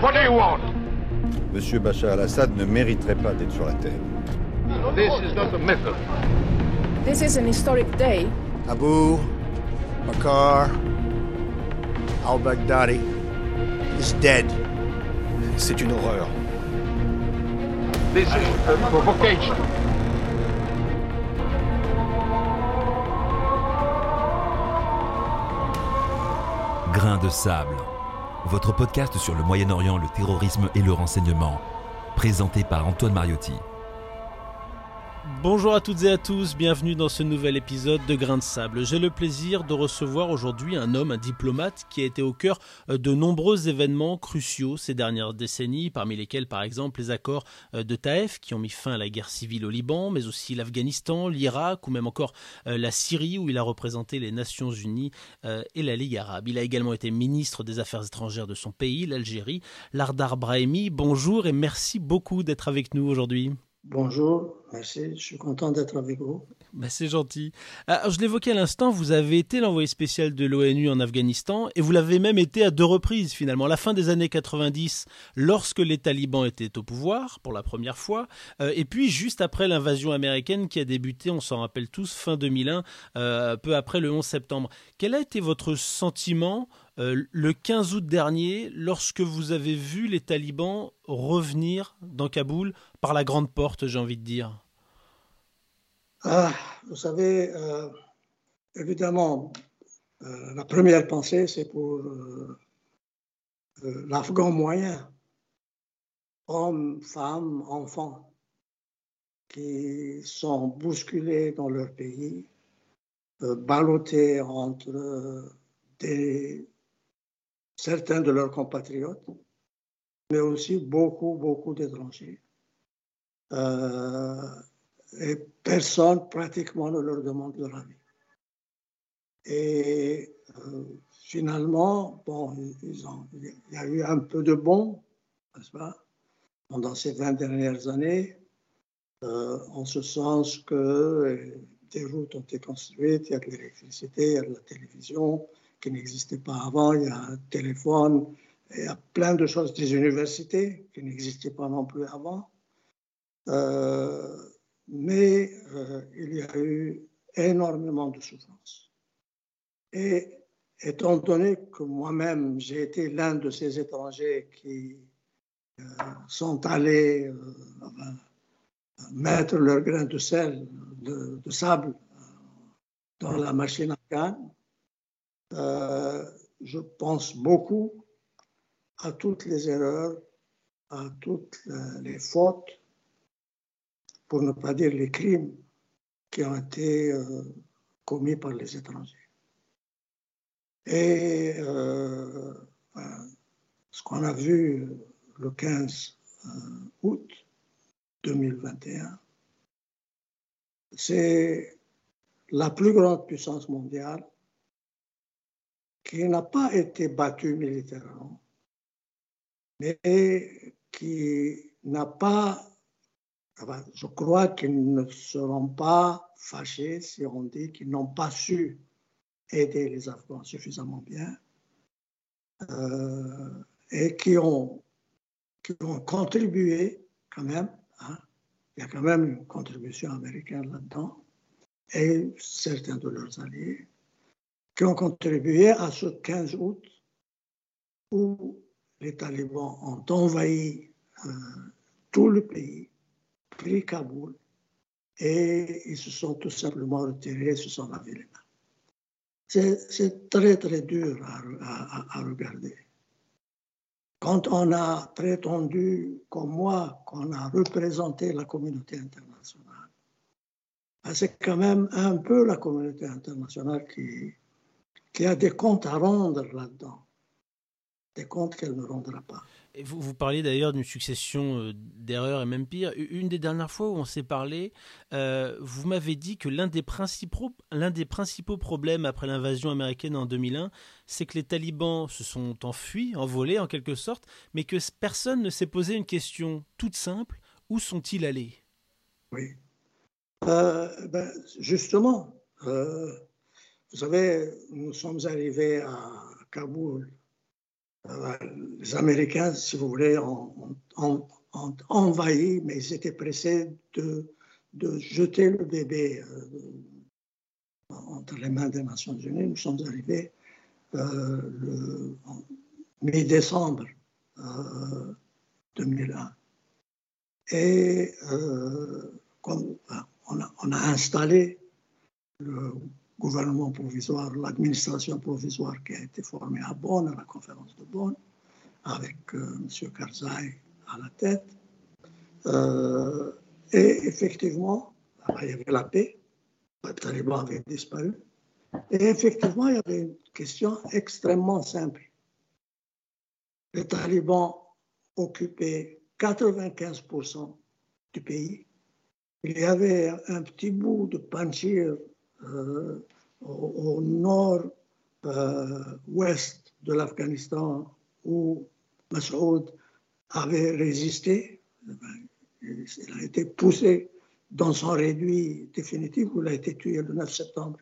What do you want? Monsieur Bachar al-Assad ne mériterait pas d'être sur la terre. This is not a method. This is an historic day. Abu Bakr al-Baghdadi is dead. C'est une horreur. This is a provocation. Grain de sable, votre podcast sur le Moyen-Orient, le terrorisme et le renseignement, présenté par Antoine Mariotti. Bonjour à toutes et à tous, bienvenue dans ce nouvel épisode de Grains de Sable. J'ai le plaisir de recevoir aujourd'hui un homme, un diplomate qui a été au cœur euh, de nombreux événements cruciaux ces dernières décennies, parmi lesquels par exemple les accords euh, de Taïf qui ont mis fin à la guerre civile au Liban, mais aussi l'Afghanistan, l'Irak ou même encore euh, la Syrie où il a représenté les Nations Unies et la Ligue arabe. Il a également été ministre des Affaires étrangères de son pays, l'Algérie. Lardar Brahimi, bonjour et merci beaucoup d'être avec nous aujourd'hui. Bonjour, merci, je suis content d'être avec vous. Bah, c'est gentil. Je l'évoquais à l'instant, vous avez été l'envoyé spécial de l'ONU en Afghanistan et vous l'avez même été à deux reprises finalement. La fin des années 90, lorsque les talibans étaient au pouvoir pour la première fois, euh, et puis juste après l'invasion américaine qui a débuté, on s'en rappelle tous, fin 2001, euh, peu après le 11 septembre. Quel a été votre sentiment euh, le 15 août dernier, lorsque vous avez vu les talibans revenir dans Kaboul par la grande porte, j'ai envie de dire. Ah, Vous savez, euh, évidemment, euh, la première pensée, c'est pour l'Afghan moyen, hommes, femmes, enfants, qui sont bousculés dans leur pays, ballottés entre des certains de leurs compatriotes, mais aussi beaucoup, beaucoup d'étrangers. Euh, et personne pratiquement ne leur demande leur avis. Et euh, finalement, bon, il y a eu un peu de bon, n'est-ce pas, pendant ces 20 dernières années, euh, en ce sens que des routes ont été construites, il y a de l'électricité, il y a de la télévision, qui n'existait pas avant, il y a un téléphone, il y a plein de choses, des universités qui n'existaient pas non plus avant. Euh, mais euh, il y a eu énormément de souffrance. Et étant donné que moi-même, j'ai été l'un de ces étrangers qui euh, sont allés mettre leur grain de sel, de, de sable dans la machine à canne, euh, je pense beaucoup à toutes les erreurs, à toutes les fautes, pour ne pas dire les crimes qui ont été euh, commis par les étrangers. Et euh, ce qu'on a vu le 15 août 2021, c'est la plus grande puissance mondiale qui n'a pas été battu militairement, mais qui n'a pas, je crois qu'ils ne seront pas fâchés si on dit qu'ils n'ont pas su aider les Afghans suffisamment bien euh, et qui ont, qui ont contribué quand même, hein, il y a quand même une contribution américaine là-dedans, et certains de leurs alliés, qui ont contribué à ce 15 août où les talibans ont envahi euh, tout le pays, pris Kaboul, et ils se sont tout simplement retirés, se sont lavés les mains. C'est très très dur à, regarder. Quand on a prétendu, comme moi, qu'on a représenté la communauté internationale, ben, c'est quand même un peu la communauté internationale qui, qui a des comptes à rendre là-dedans, des comptes qu'elle ne rendra pas. Et vous, vous parliez d'ailleurs d'une succession euh, d'erreurs et même pire. Une des dernières fois où on s'est parlé, euh, vous m'avez dit que l'un des, principaux, l'un des principaux problèmes après l'invasion américaine en 2001, c'est que les talibans se sont enfuis, envolés en quelque sorte, mais que personne ne s'est posé une question toute simple, où sont-ils allés? Oui. Euh, ben, justement, vous savez, nous sommes arrivés à Kaboul euh, les Américains, si vous voulez, ont, envahi, mais ils étaient pressés de, de jeter le bébé euh, entre les mains des Nations Unies. Nous sommes arrivés euh, mi-décembre euh, 2001. Et euh, ben, on a, on a installé le gouvernement provisoire, l'administration provisoire qui a été formée à Bonn, à la conférence de Bonn, avec euh, M. Karzai à la tête. Euh, et effectivement, il y avait la paix, les talibans avaient disparu. Et effectivement, il y avait une question extrêmement simple. Les talibans occupaient 95% du pays. Il y avait un petit bout de Panjshir euh, au, nord-ouest de l'Afghanistan où Massoud avait résisté. Il a été poussé dans son réduit définitif où il a été tué le 9 septembre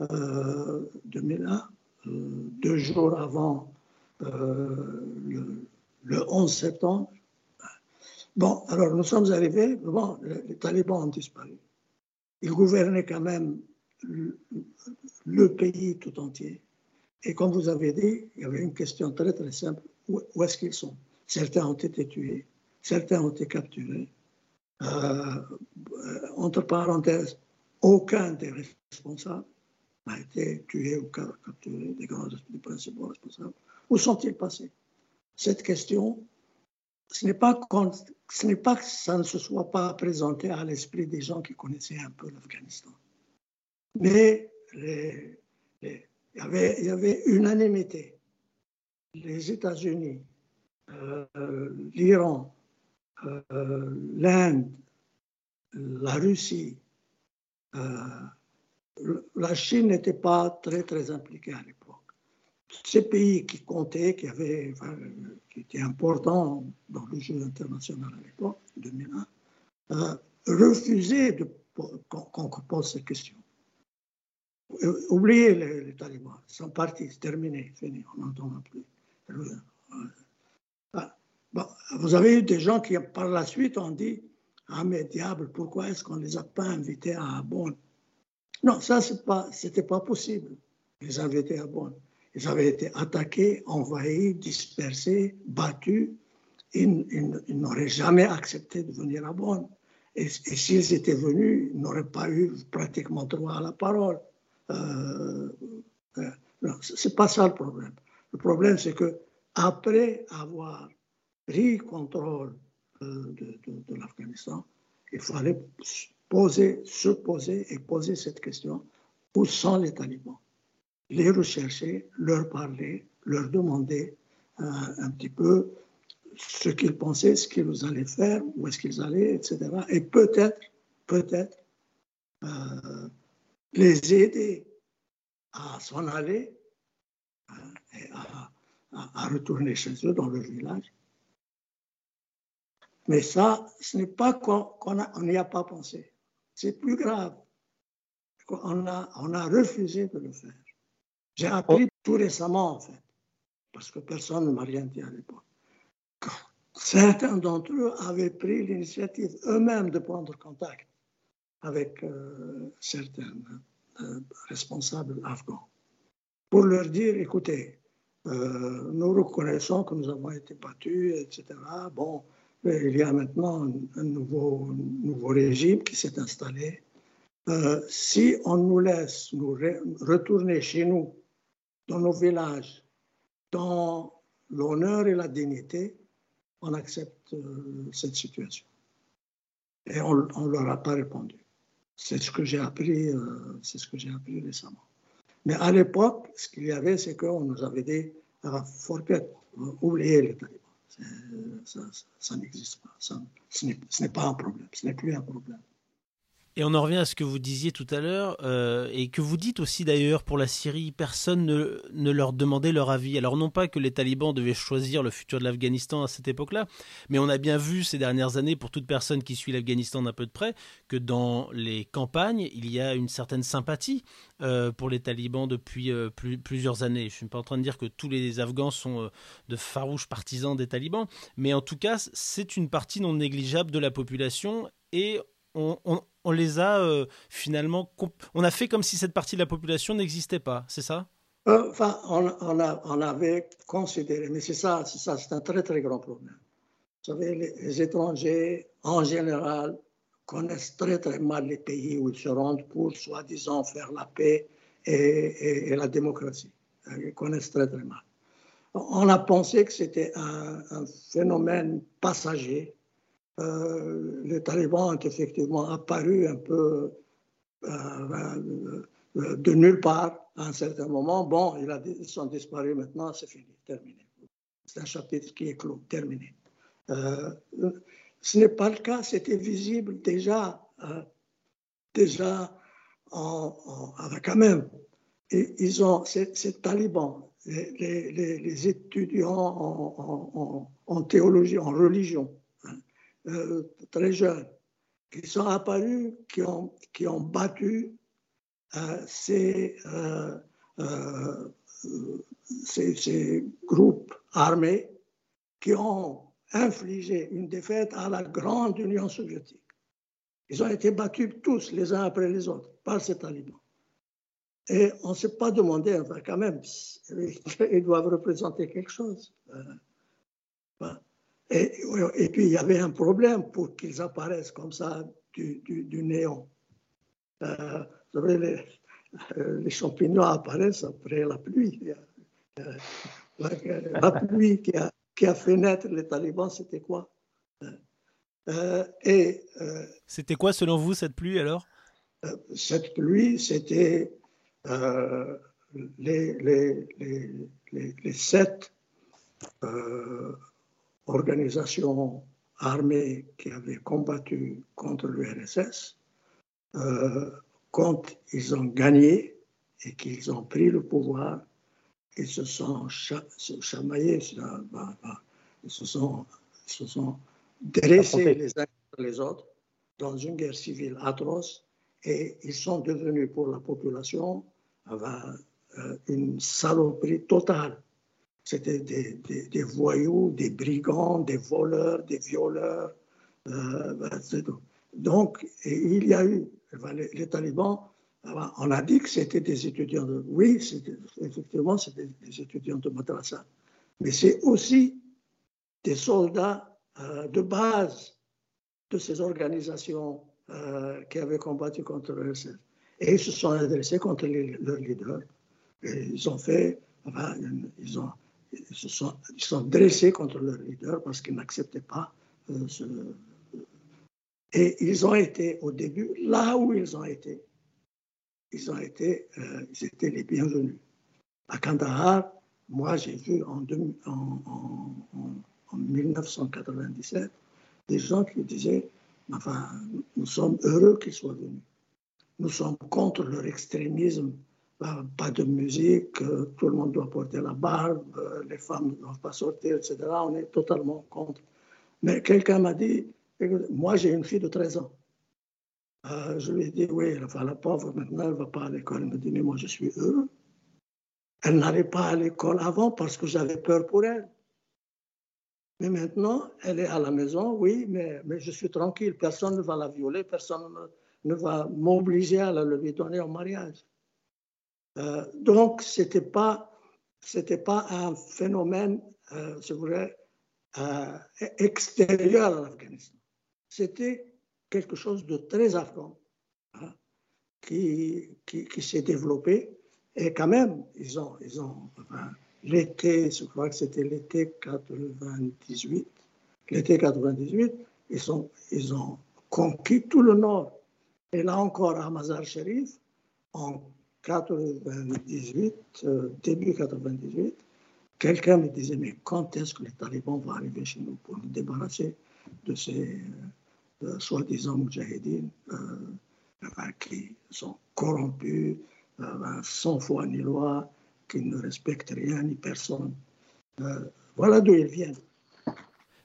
euh, 2001, euh, deux jours avant euh, le, le 11 septembre. Bon, alors nous sommes arrivés, bon, les talibans ont disparu. Ils gouvernaient quand même le, pays tout entier. Et comme vous avez dit, il y avait une question très très simple. Où, est-ce qu'ils sont? Certains ont été tués, certains ont été capturés. Euh, entre parenthèses, aucun des responsables n'a été tué ou capturé, des grands des principaux responsables. Où sont-ils passés? Cette question, ce n'est pas, ce n'est pas que ça ne se soit pas présenté à l'esprit des gens qui connaissaient un peu l'Afghanistan. Mais il, y avait, unanimité. Les États-Unis, euh, l'Iran, euh, l'Inde, la Russie, euh, la Chine n'était pas très très impliquée à l'époque. Ces pays qui comptaient, qui, avaient, qui étaient importants dans le jeu international à l'époque, 2001, euh, refusaient qu'on pose ces questions. Oubliez les, les, talibans, ils sont partis, c'est terminé, fini, on n'entend plus. Bon, vous avez eu des gens qui, par la suite, ont dit Ah, mais diable, pourquoi est-ce qu'on ne les a pas invités à Bonn? Non, ça, ce n'était pas, possible, les inviter à Bonn. Ils avaient été attaqués, envahis, dispersés, battus. Ils n'auraient jamais accepté de venir à Bonn. Et, et s'ils étaient venus, ils n'auraient pas eu pratiquement droit à la parole. Euh, euh, c'est pas ça le problème. Le problème, c'est que après avoir pris contrôle euh, de, l'Afghanistan, il fallait poser, se poser et poser cette question où sont les talibans Les rechercher, leur parler, leur demander euh, un petit peu ce qu'ils pensaient, ce qu'ils allaient faire, où est-ce qu'ils allaient, etc. Et peut-être, peut-être, les aider à s'en aller hein, et à, à, à, retourner chez eux dans leur village. Mais ça, ce n'est pas qu'on n'y a, a pas pensé. C'est plus grave. On a, on a refusé de le faire. J'ai appris oh. tout récemment, en fait, parce que personne ne m'a rien dit à l'époque. Certains d'entre eux avaient pris l'initiative eux-mêmes de prendre contact avec euh, certains euh, responsables afghans pour leur dire, écoutez, euh, nous reconnaissons que nous avons été battus, etc. Bon, il y a maintenant un, un nouveau, nouveau, régime qui s'est installé. Si on nous laisse nous re retourner chez nous, dans nos villages, dans l'honneur et la dignité, on accepte cette situation. Et on ne leur a pas répondu. C'est ce que j'ai appris, euh, c'est ce que j'ai appris récemment. Mais à l'époque, ce qu'il y avait, c'est qu'on nous avait dit, ah, forget, oubliez les talibans. Ça, ça, ça n'existe pas. Ça, ce n'est pas un problème. Ce n'est plus un problème. Et on en revient à ce que vous disiez tout à l'heure, euh, et que vous dites aussi d'ailleurs pour la Syrie, personne ne, leur demandait leur avis. Alors non pas que les talibans devaient choisir le futur de l'Afghanistan à cette époque-là, mais on a bien vu ces dernières années, pour toute personne qui suit l'Afghanistan d'un peu de près, que dans les campagnes, il y a une certaine sympathie euh, pour les talibans depuis euh, plus, plusieurs années. Je ne suis pas en train de dire que tous les Afghans sont de farouches partisans des talibans, mais en tout cas, c'est une partie non négligeable de la population et on, les a euh, finalement. On a fait comme si cette partie de la population n'existait pas, c'est ça? Euh, Enfin, on, avait considéré, mais c'est ça, c'est un très très grand problème. Vous savez, les, étrangers, en général, connaissent très très mal les pays où ils se rendent pour, soi-disant, faire la paix et, la démocratie. Ils connaissent très très mal. On a pensé que c'était un phénomène passager euh, les talibans ont effectivement apparu un peu euh, de nulle part à un certain moment. Bon, ils sont disparus maintenant, c'est fini, terminé. C'est un chapitre qui est clos, terminé. Euh, ce n'est pas le cas, c'était visible déjà, euh, déjà en, en, avec. Et ils ont, ces, talibans, les, étudiants en, théologie, en religion, euh, très jeunes qui sont apparus, qui ont, qui ont battu euh, ces, euh, ces, ces, groupes armés qui ont infligé une défaite à la grande Union soviétique. Ils ont été battus tous les uns après les autres par ces talibans. Et on ne s'est pas demandé, enfin quand même, ils doivent représenter quelque chose. Et, et, puis, il y avait un problème pour qu'ils apparaissent comme ça du, du, du néant. Euh, vous savez, les, euh, les, champignons apparaissent après la pluie. Euh, la, la, pluie qui a, qui a, fait naître les talibans, c'était quoi? Euh, et C'était quoi, selon vous, cette pluie, alors? Cette pluie, c'était les, les, les, les, sept organisation armée qui avait combattu contre l'URSS, euh, quand ils ont gagné et qu'ils ont pris le pouvoir, ils se sont chamaillés, bah, bah, ils se sont, ils se sont dressés les uns contre les autres dans une guerre civile atroce et ils sont devenus pour la population euh, une saloperie totale. C'était des, des, voyous, des brigands, des voleurs, des violeurs. Euh, Donc, il y a eu, les, talibans, on a dit que c'était des étudiants de... Oui, effectivement, c'était des étudiants de madrasa. Mais c'est aussi des soldats euh, de base de ces organisations euh, qui avaient combattu contre le RSS. Et ils se sont adressés contre leurs leaders. Ils ont fait, ils ont, se sont, ils sont dressés contre leur leader parce qu'ils n'acceptaient pas euh. Et ils ont été au début, là où ils ont été, ils ont été, euh, ils étaient les bienvenus. À Kandahar, moi j'ai vu en, en, 1997 des gens qui disaient, enfin, nous sommes heureux qu'ils soient venus. Nous sommes contre leur extrémisme pas de musique, euh, tout le monde doit porter la barbe, euh, les femmes ne doivent pas sortir, etc. On est totalement contre. Mais quelqu'un m'a dit, moi j'ai une fille de 13 ans. Euh, je lui ai dit, oui, enfin, la pauvre maintenant, elle ne va pas à l'école. Elle me dit, mais moi je suis heureux. Elle n'allait pas à l'école avant parce que j'avais peur pour elle. Mais maintenant, elle est à la maison, oui, mais, mais je suis tranquille. Personne ne va la violer, personne ne, ne va m'obliger à la lui donner en mariage. Euh, donc, ce n'était pas, pas un phénomène, euh, euh, extérieur à l'Afghanistan. C'était quelque chose de très afghan hein, qui, qui, s'est développé. Et quand même, ils ont, ils ont l'été, je crois que c'était l'été 98, l'été 98, ils ont, ils ont conquis tout le nord. Et là encore, à Mazar Sharif, en 98, euh, début 98, quelqu'un me disait, mais quand est-ce que les talibans vont arriver chez nous pour nous débarrasser de ces euh, soi-disant mujahideen euh, qui sont corrompus, sans foi ni loi, qui ne respectent rien ni personne. voilà d'où ils viennent.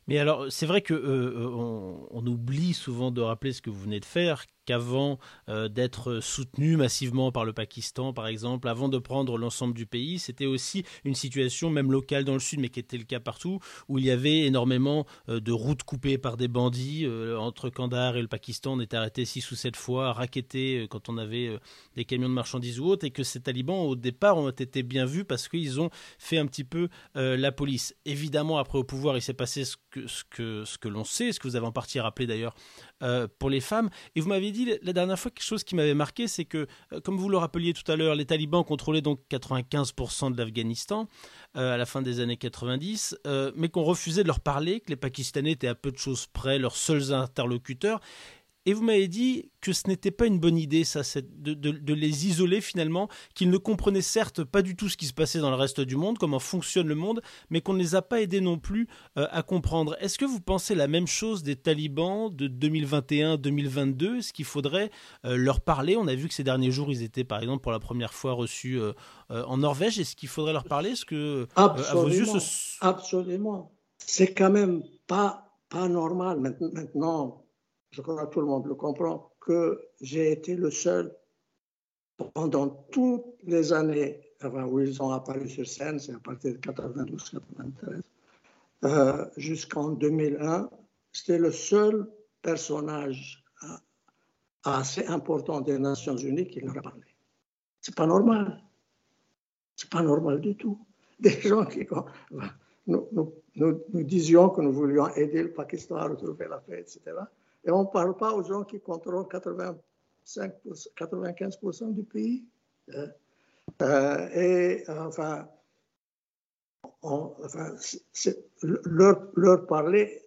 Mais alors, c'est vrai que on, oublie souvent de rappeler ce que vous venez de faire, qu'avant euh, d'être soutenu massivement par le Pakistan, par exemple, avant de prendre l'ensemble du pays, c'était aussi une situation, même locale dans le sud, mais qui était le cas partout, où il y avait énormément euh, de routes coupées par des bandits. Euh, entre Kandahar et le Pakistan, on était arrêté six ou sept fois, raquetté quand on avait des camions de marchandises ou autres, et que ces talibans, au départ, ont été bien vus parce qu'ils ont fait un petit peu la police. Évidemment, après au pouvoir, il s'est passé ce que l'on sait, ce que vous avez en partie rappelé d'ailleurs pour les femmes. Et vous m'avez dit la dernière fois quelque chose qui m'avait marqué, c'est que, euh, comme vous le rappeliez tout à l'heure, les talibans contrôlaient donc 95% de l'Afghanistan euh, à la fin des années 90, euh, mais qu'on refusait de leur parler, que les Pakistanais étaient à peu de choses près leurs seuls interlocuteurs. Et vous m'avez dit que ce n'était pas une bonne idée, ça, de, de, les isoler finalement, qu'ils ne comprenaient certes pas du tout ce qui se passait dans le reste du monde, comment fonctionne le monde, mais qu'on ne les a pas aidés non plus euh, à comprendre. Est-ce que vous pensez la même chose des talibans de 2021-2022 Est-ce qu'il faudrait euh, leur parler? On a vu que ces derniers jours, ils étaient par exemple pour la première fois reçus euh, en Norvège. Est-ce qu'il faudrait leur parler? Est-ce que, absolument, à vos yeux, ce... absolument. C'est quand même pas, pas normal maintenant je crois que tout le monde le comprend, que j'ai été le seul pendant toutes les années où ils ont apparu sur scène, c'est à partir de 92-93, euh, jusqu'en 2001, c'était le seul personnage euh, assez important des Nations Unies qui leur a parlé. C'est pas normal. C'est pas normal du tout. Des gens qui. Nous disions que nous voulions aider le Pakistan à retrouver la paix, etc. Et on ne parle pas aux gens qui contrôlent 85 95% du pays. Et enfin, leur, parler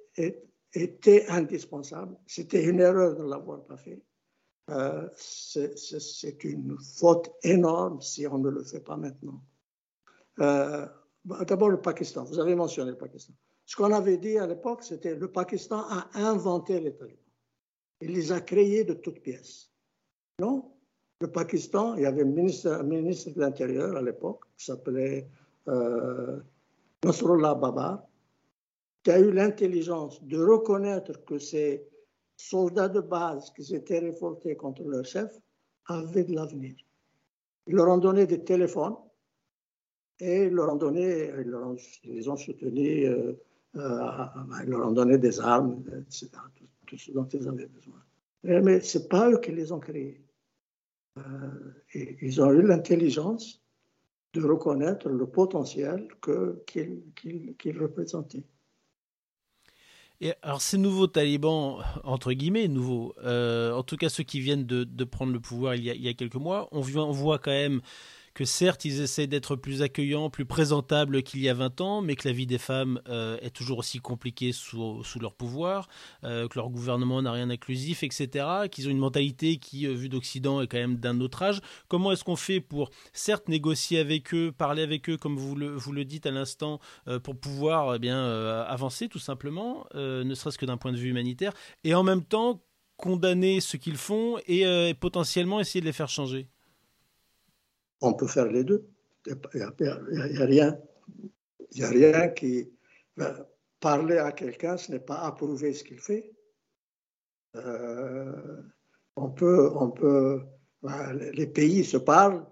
était indispensable. C'était une erreur de ne l'avoir pas fait. C'est une faute énorme si on ne le fait pas maintenant. Euh, d'abord le Pakistan. Vous avez mentionné le Pakistan. Ce qu'on avait dit à l'époque, c'était le Pakistan a inventé les talibans. Il les a créés de toutes pièces. Non Le Pakistan, il y avait un ministre, de l'Intérieur à l'époque qui s'appelait euh, Nasrullah Babar, qui a eu l'intelligence de reconnaître que ces soldats de base qui s'étaient révoltés contre leur chef avaient de l'avenir. Ils leur ont donné des téléphones et ils leur ont donné, ils, leur ont, les ont soutenus, euh, euh, ils leur ont donné des armes, etc ce dont ils avaient besoin. Mais ce n'est pas eux qui les ont créés. Euh, ils ont eu l'intelligence de reconnaître le potentiel qu'ils représentaient. Et alors ces nouveaux talibans, entre guillemets, nouveaux, euh, en tout cas ceux qui viennent de, prendre le pouvoir il y, a, quelques mois, on voit quand même que certes ils essaient d'être plus accueillants, plus présentables qu'il y a 20 ans, mais que la vie des femmes euh, est toujours aussi compliquée sous, leur pouvoir, euh, que leur gouvernement n'a rien d'inclusif, etc., qu'ils ont une mentalité qui, euh, vue d'Occident, est quand même d'un autre âge. Comment est-ce qu'on fait pour, certes, négocier avec eux, parler avec eux, comme vous le, vous le dites à l'instant, pour pouvoir eh bien, avancer tout simplement, ne serait-ce que d'un point de vue humanitaire, et en même temps condamner ce qu'ils font et potentiellement essayer de les faire changer? On peut faire les deux. Il n'y a, rien. A rien qui. Ben, parler à quelqu'un, ce n'est pas approuver ce qu'il fait. Euh, on peut, on peut, les pays se parlent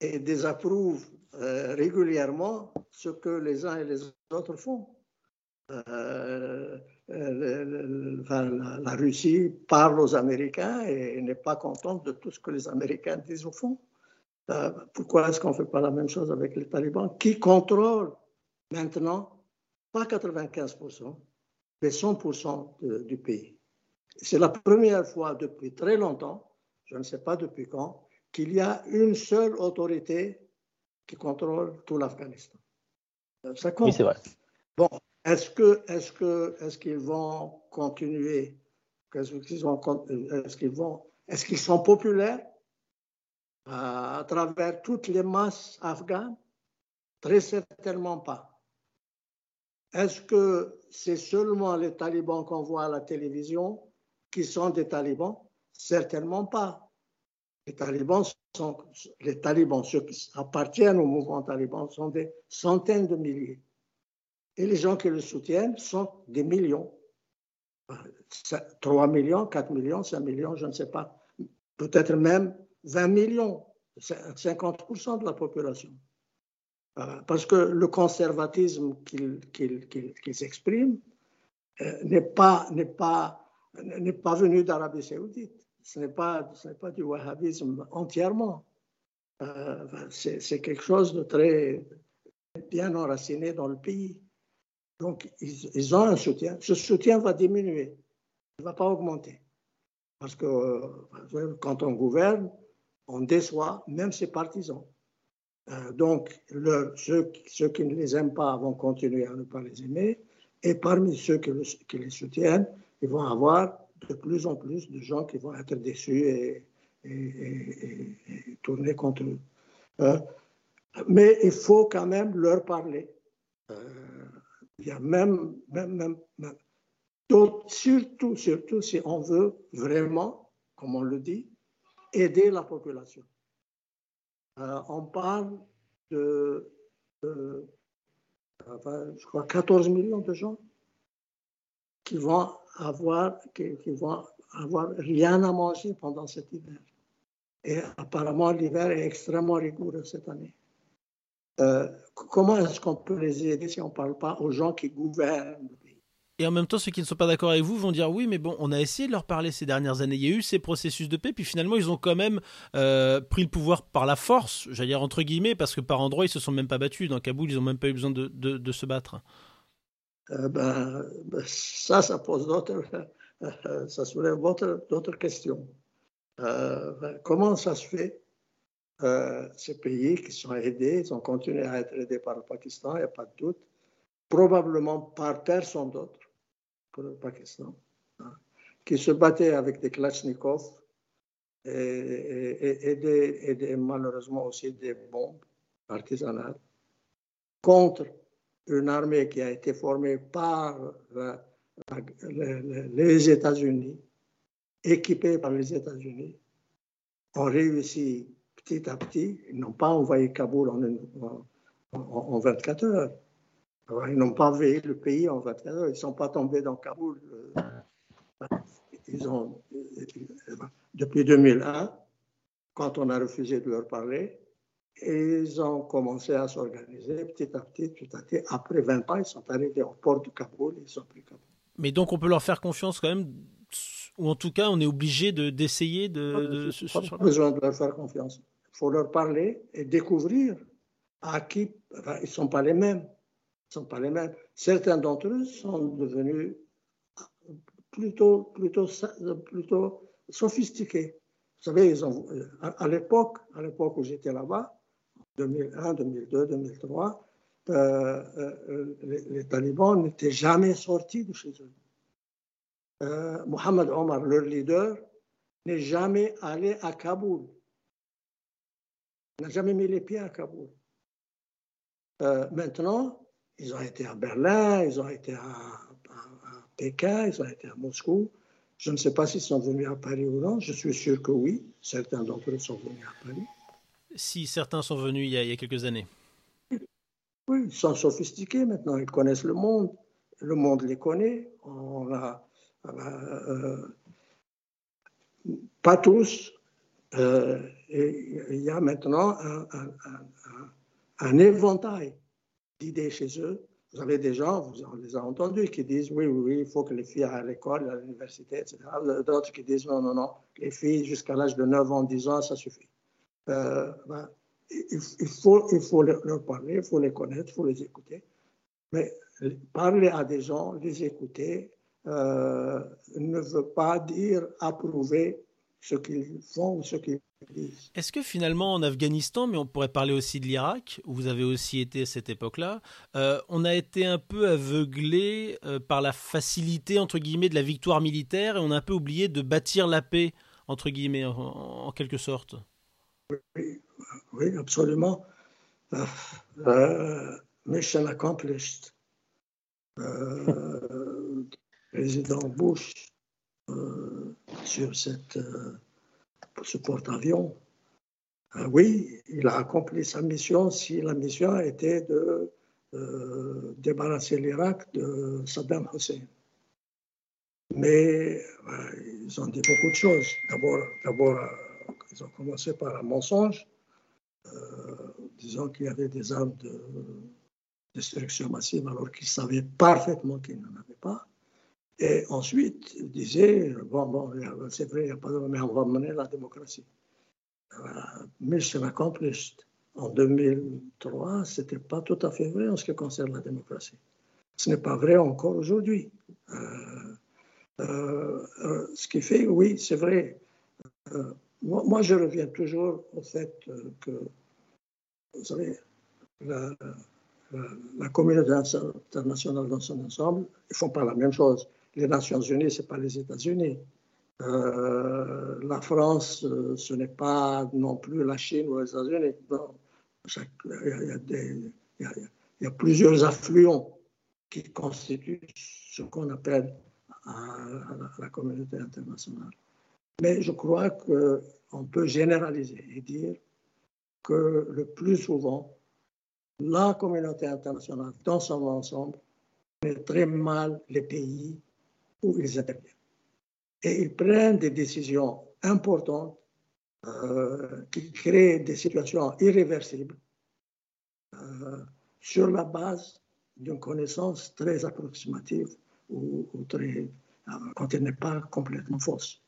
et désapprouvent euh, régulièrement ce que les uns et les autres font. Euh, la, Russie parle aux Américains et n'est pas contente de tout ce que les Américains disent au fond. Euh, pourquoi est-ce qu'on ne fait pas la même chose avec les talibans qui contrôlent maintenant pas 95%, mais 100% du pays? C'est la première fois depuis très longtemps, je ne sais pas depuis quand, qu'il y a une seule autorité qui contrôle tout l'Afghanistan. Euh, ça compte. Oui, c'est vrai. Bon, est-ce que, est-ce que, est-ce qu'ils vont continuer? Est-ce qu'ils vont, est-ce qu'ils vont, est-ce qu'ils sont populaires? À travers toutes les masses afghanes? Très certainement pas. Est-ce que c'est seulement les talibans qu'on voit à la télévision qui sont des talibans? Certainement pas. Les talibans, ceux qui appartiennent au mouvement taliban, sont des centaines de milliers. Et les gens qui le soutiennent sont des millions. 3 millions, 4 millions, 5 millions, je ne sais pas. Peut-être même 20 millions, 50% de la population. Euh, parce que le conservatisme qu'ils expriment euh, n'est pas, venu d'Arabie saoudite. Ce n'est pas, du wahhabisme entièrement. Euh, c'est quelque chose de très bien enraciné dans le pays. Donc, ils, ont un soutien. Ce soutien va diminuer. Il ne va pas augmenter. Parce que quand on gouverne, on déçoit même ses partisans. Euh, donc, ceux, qui ne les aiment pas vont continuer à ne pas les aimer. Et parmi ceux qui, les soutiennent, ils vont avoir de plus en plus de gens qui vont être déçus et, tourner contre eux. Euh, mais il faut quand même leur parler. Il y a même, surtout, surtout si on veut vraiment, comme on le dit, aider la population. Euh, on parle de, je crois, 14 millions de gens qui vont avoir, qui, vont avoir rien à manger pendant cet hiver. Et apparemment, l'hiver est extrêmement rigoureux cette année. Euh, comment est-ce qu'on peut les aider si on ne parle pas aux gens qui gouvernent et en même temps, ceux qui ne sont pas d'accord avec vous vont dire oui, mais bon, on a essayé de leur parler ces dernières années. Il y a eu ces processus de paix, puis finalement, ils ont quand même euh, pris le pouvoir par la force, j'allais dire entre guillemets, parce que par endroits, ils se sont même pas battus. Dans Kaboul, ils n'ont même pas eu besoin de, se battre. Euh, ben, ben, ça, ça pose d'autres, ça soulève d'autres questions. Ben, comment ça se fait euh, ces pays qui sont aidés, ils ont continué à être aidés par le Pakistan, il n'y a pas de doute, probablement par personne d'autre pour le Pakistan, hein, qui se battaient avec des Kalachnikov et, et, malheureusement aussi des bombes artisanales contre une armée qui a été formée par les États-Unis, équipée par les États-Unis, ont réussi petit à petit, ils n'ont pas envoyé Kaboul en, 24 heures. Ils n'ont pas veillé le pays en 24 heures. Ils ne sont pas tombés dans Kaboul. Ils ont, depuis 2001, quand on a refusé de leur parler, ils ont commencé à s'organiser petit à petit, petit à petit. Après 20 ans, ils sont arrivés au port de Kaboul, ils sont pris Kaboul. Mais donc on peut leur faire confiance quand même, ou en tout cas on est obligé d'essayer de... de, pas besoin de leur faire confiance faut leur parler et découvrir à qui. ils ne sont pas les mêmes. Sont pas les mêmes. Certains d'entre eux sont devenus plutôt, plutôt, plutôt sophistiqués. Vous savez, ils ont, à, l'époque, à l'époque où j'étais là-bas, 2001, 2002, 2003, les, talibans n'étaient jamais sortis de chez eux. Euh, Mohamed Omar, leur leader, n'est jamais allé à Kaboul n'a jamais mis les pieds à Kaboul. Euh, maintenant, ils ont été à Berlin, ils ont été à, Pékin, ils ont été à Moscou. Je ne sais pas s'ils sont venus à Paris ou non. Je suis sûr que oui. Certains d'entre eux sont venus à Paris. Si certains sont venus il y a, il y a quelques années. Oui, ils sont sophistiqués maintenant. Ils connaissent le monde. Le monde les connaît. On a, euh, pas tous, euh, il y a maintenant un, éventail d'idées chez eux. Vous avez des gens, vous en les avez entendus, qui disent oui, oui, oui, il faut que les filles aillent à l'école, à l'université, etc. D'autres qui disent non, non, non, les filles jusqu'à l'âge de 9 ans, 10 ans, ça suffit. Euh, ben, il, faut, il faut leur parler, il faut les connaître, il faut les écouter. Mais parler à des gens, les écouter, euh, ne veut pas dire approuver ce qu'ils font ou ce qu'ils disent. Est-ce que finalement en Afghanistan, mais on pourrait parler aussi de l'Irak, où vous avez aussi été à cette époque-là, euh, on a été un peu aveuglé euh, par la facilité, entre guillemets, de la victoire militaire et on a un peu oublié de bâtir la paix, entre guillemets, en, quelque sorte? Oui, oui, absolument. Euh, mission accomplished. président Bush sur cette, ce porte-avions. oui, il a accompli sa mission si la mission était de débarrasser l'Irak de Saddam Hussein. Mais ils ont dit beaucoup de choses. D'abord ils ont commencé par un mensonge, disant qu'il y avait des armes de destruction massive alors qu'ils savaient parfaitement qu'ils n'en avaient pas. Et ensuite, ils disaient, bon, c'est vrai, il n'y a pas de mais on va mener la démocratie. Mission accomplished. En 2003, ce n'était pas tout à fait vrai en ce qui concerne la démocratie. Ce n'est pas vrai encore aujourd'hui. Euh, euh, euh, ce qui fait, oui, c'est vrai. Moi, je reviens toujours au fait que, vous savez, la, communauté internationale dans son ensemble, ils ne font pas la même chose. Les Nations Unies, ce n'est pas les États-Unis. Euh, la France, euh, ce n'est pas non plus la Chine ou les États-Unis. Il, y a plusieurs affluents qui constituent ce qu'on appelle la communauté internationale. Mais je crois qu'on peut généraliser et dire que le plus souvent, la communauté internationale dans son ensemble met très mal les pays où ils interviennent. Et ils prennent des décisions importantes euh, qui créent des situations irréversibles euh, sur la base d'une connaissance très approximative ou, très, euh, quand elle n'est pas complètement fausse.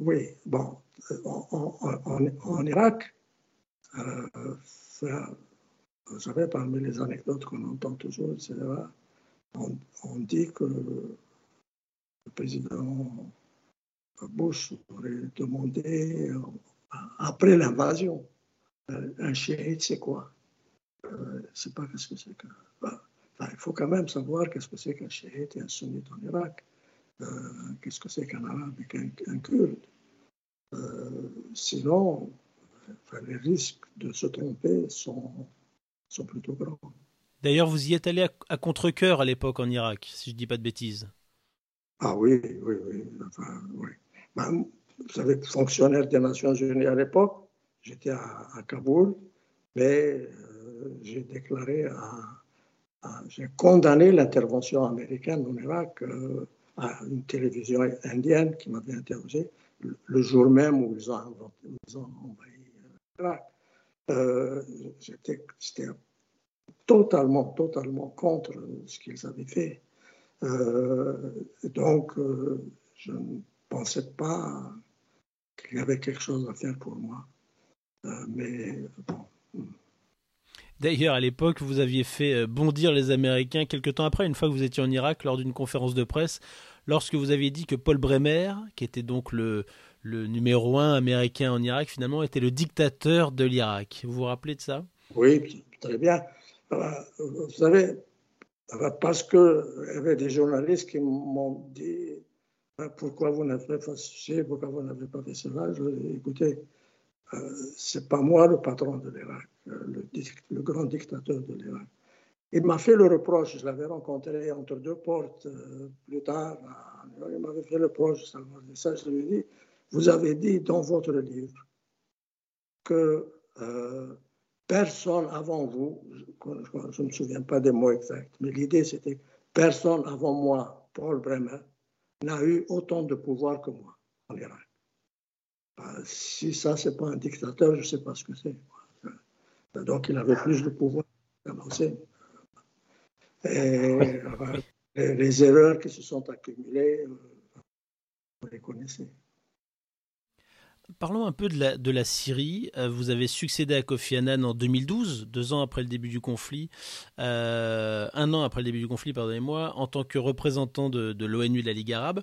oui, bon, en Irak, vous savez, parmi les anecdotes qu'on entend toujours, etc., on, dit que le président Bush aurait demandé, euh, après l'invasion, euh, un chiite, c'est quoi? Ne sais pas ce que c'est que. il faut quand même savoir qu'est-ce que c'est qu'un chiite et un sunnite en Irak. qu'est-ce que c'est qu'un arabe et qu'un kurde? sinon, les risques de se tromper sont, sont plutôt grands. D'ailleurs, vous y êtes allé à, contre-coeur à l'époque en Irak, si je ne dis pas de bêtises. Ah oui, oui, oui. Oui. Ben, vous savez, fonctionnaire des Nations Unies à l'époque, j'étais à, Kaboul, mais euh, j'ai déclaré, j'ai condamné l'intervention américaine en Irak euh, à une télévision indienne qui m'avait interrogé le, jour même où ils ont, ils envahi euh, J'étais totalement, totalement contre ce qu'ils avaient fait. Euh, donc, euh, je ne pensais pas qu'il y avait quelque chose à faire pour moi. mais bon. D'ailleurs, à l'époque, vous aviez fait bondir les Américains quelque temps après, une fois que vous étiez en Irak, lors d'une conférence de presse, lorsque vous aviez dit que Paul Bremer, qui était donc le, le numéro un américain en Irak, finalement, était le dictateur de l'Irak. Vous vous rappelez de ça? Oui, très bien. Euh, vous savez, euh, parce qu'il y avait des journalistes qui m'ont dit euh, pourquoi vous n'avez pas fait ceci, pourquoi vous n'avez pas fait cela? Je ai écoutez, c'est pas moi le patron de l'Irak, le, grand dictateur de l'Irak. Il m'a fait le reproche, je l'avais rencontré entre deux portes plus tard. Il m'avait fait le reproche, ça, je lui ai dit vous avez dit dans votre livre que euh, personne avant vous, je ne me souviens pas des mots exacts, mais l'idée c'était personne avant moi, Paul Bremer, n'a eu autant de pouvoir que moi en Irak. Ben, si ça, c'est pas un dictateur, je ne sais pas ce que c'est. Donc, il avait plus de pouvoir. Et les, les, erreurs qui se sont accumulées, euh, vous les connaissez. Parlons un peu de la, Syrie. Euh, vous avez succédé à Kofi Annan en 2012, deux ans après le début du conflit, euh, un an après le début du conflit, pardonnez-moi, en tant que représentant de, l'ONU de la Ligue arabe.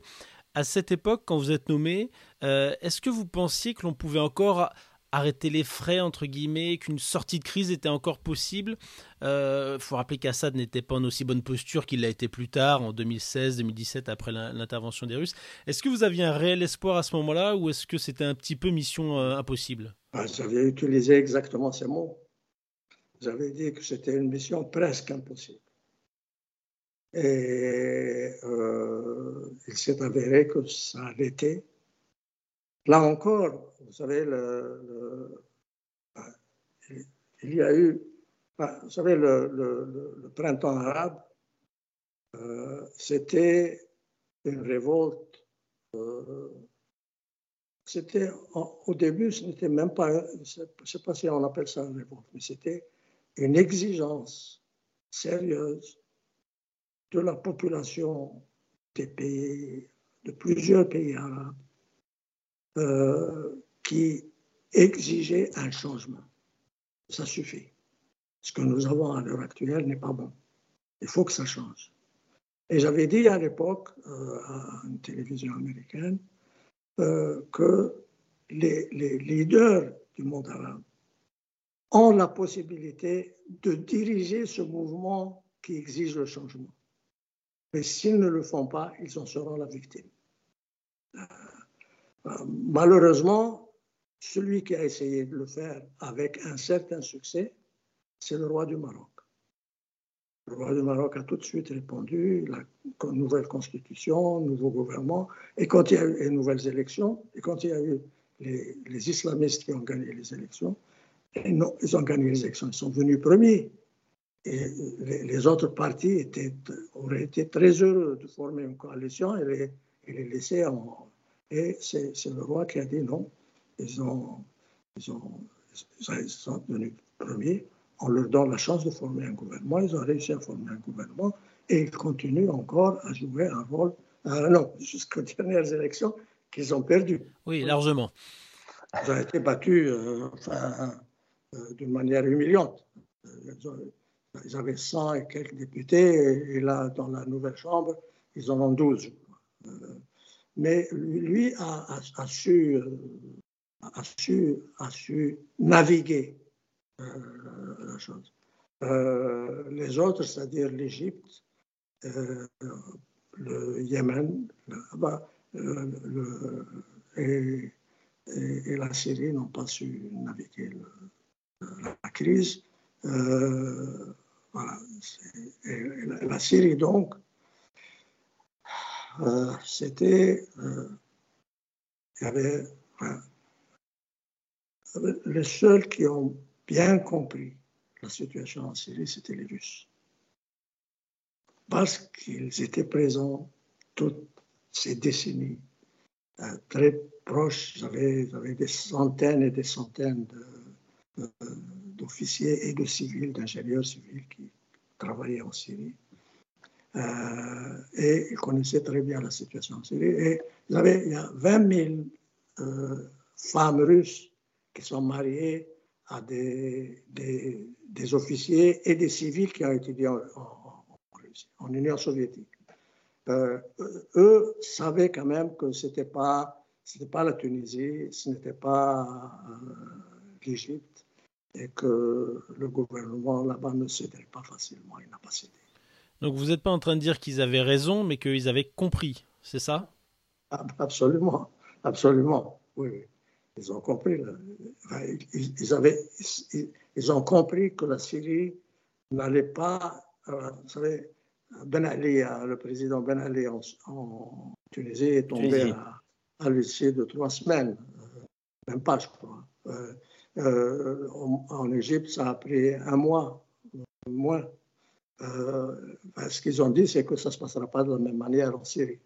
À cette époque, quand vous êtes nommé, euh, est-ce que vous pensiez que l'on pouvait encore arrêter les frais, entre guillemets, qu'une sortie de crise était encore possible. Il euh, faut rappeler qu'Assad n'était pas en aussi bonne posture qu'il l'a été plus tard, en 2016-2017, après l'intervention des Russes. Est-ce que vous aviez un réel espoir à ce moment-là, ou est-ce que c'était un petit peu mission euh, impossible? J'avais utilisé exactement ces mots. J'avais dit que c'était une mission presque impossible. Et euh, il s'est avéré que ça été. Là encore, vous savez, le, il y a eu, vous savez, le, printemps arabe, euh, c'était une révolte. Euh, c'était au début, ce n'était même pas, je ne sais pas si on appelle ça une révolte, mais c'était une exigence sérieuse de la population des pays, de plusieurs pays arabes, euh, qui exigeait un changement. Ça suffit. Ce que nous avons à l'heure actuelle n'est pas bon. Il faut que ça change. Et j'avais dit à l'époque euh, à une télévision américaine euh, que les, les, leaders du monde arabe ont la possibilité de diriger ce mouvement qui exige le changement. Mais s'ils ne le font pas, ils en seront la victime. Euh, malheureusement, celui qui a essayé de le faire avec un certain succès, c'est le roi du Maroc. Le roi du Maroc a tout de suite répondu, la nouvelle constitution, nouveau gouvernement, et quand il y a eu les nouvelles élections, et quand il y a eu les, islamistes qui ont gagné les élections, et non, ils ont gagné les élections, ils sont venus premiers. Et les, autres partis auraient été très heureux de former une coalition et les, et les laisser en. Et c'est le roi qui a dit non, ils, ont, ils, ont, ils sont devenus premiers on leur donne la chance de former un gouvernement. Ils ont réussi à former un gouvernement et ils continuent encore à jouer un rôle, euh, non, jusqu'aux dernières élections qu'ils ont perdues. Oui, largement. Ils ont été battus euh, enfin, euh, d'une manière humiliante. Ils, avaient 100 et quelques députés et, là, dans la nouvelle chambre, ils en ont 12. Mais lui a, su, naviguer euh, la chose. Euh, les autres, c'est-à-dire l'Égypte, euh, le Yémen et, la Syrie n'ont pas su naviguer la crise. la, Syrie, donc, c'était. il y avait. les seuls qui ont bien compris la situation en Syrie, c'était les Russes. Parce qu'ils étaient présents toutes ces décennies, euh, très proches, avaient, des centaines et des centaines d'officiers et de civils, d'ingénieurs civils qui travaillaient en Syrie. Euh, et ils connaissaient très bien la situation en Syrie. Et il y a 20 000 euh, femmes russes qui sont mariées à des, des, officiers et des civils qui ont étudié en, en, Union soviétique. Euh, eux savaient quand même que ce n'était pas, pas la Tunisie, ce n'était pas l'Égypte et que le gouvernement là-bas ne cédait pas facilement, il n'a pas cédé. Donc vous n'êtes pas en train de dire qu'ils avaient raison, mais qu'ils avaient compris, c'est ça? Absolument, absolument, oui. Ils ont compris, ils, avaient, ils, ont compris que la Syrie n'allait pas. Euh, vous savez, Ben Ali, euh, le président Ben Ali en, Tunisie est tombé à, à l'issue de trois semaines, euh, même pas, je crois. en, Égypte, ça a pris un mois, moins. Ce qu'ils ont dit, c'est que ça ne se passera pas de la même manière en Syrie.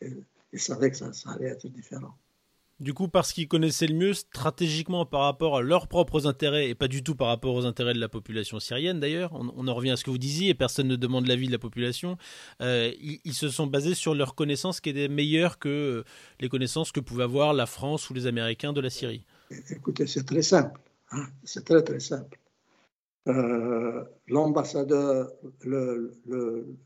ils savaient que ça allait être différent. Du coup, parce qu'ils connaissaient le mieux stratégiquement par rapport à leurs propres intérêts et pas du tout par rapport aux intérêts de la population syrienne d'ailleurs, on, en revient à ce que vous disiez et personne ne demande l'avis de la population, euh, ils, se sont basés sur leurs connaissances qui étaient meilleures que les connaissances que pouvaient avoir la France ou les Américains de la Syrie. Écoutez, c'est très simple, hein. c'est très très simple. Euh, l'ambassadeur, le, le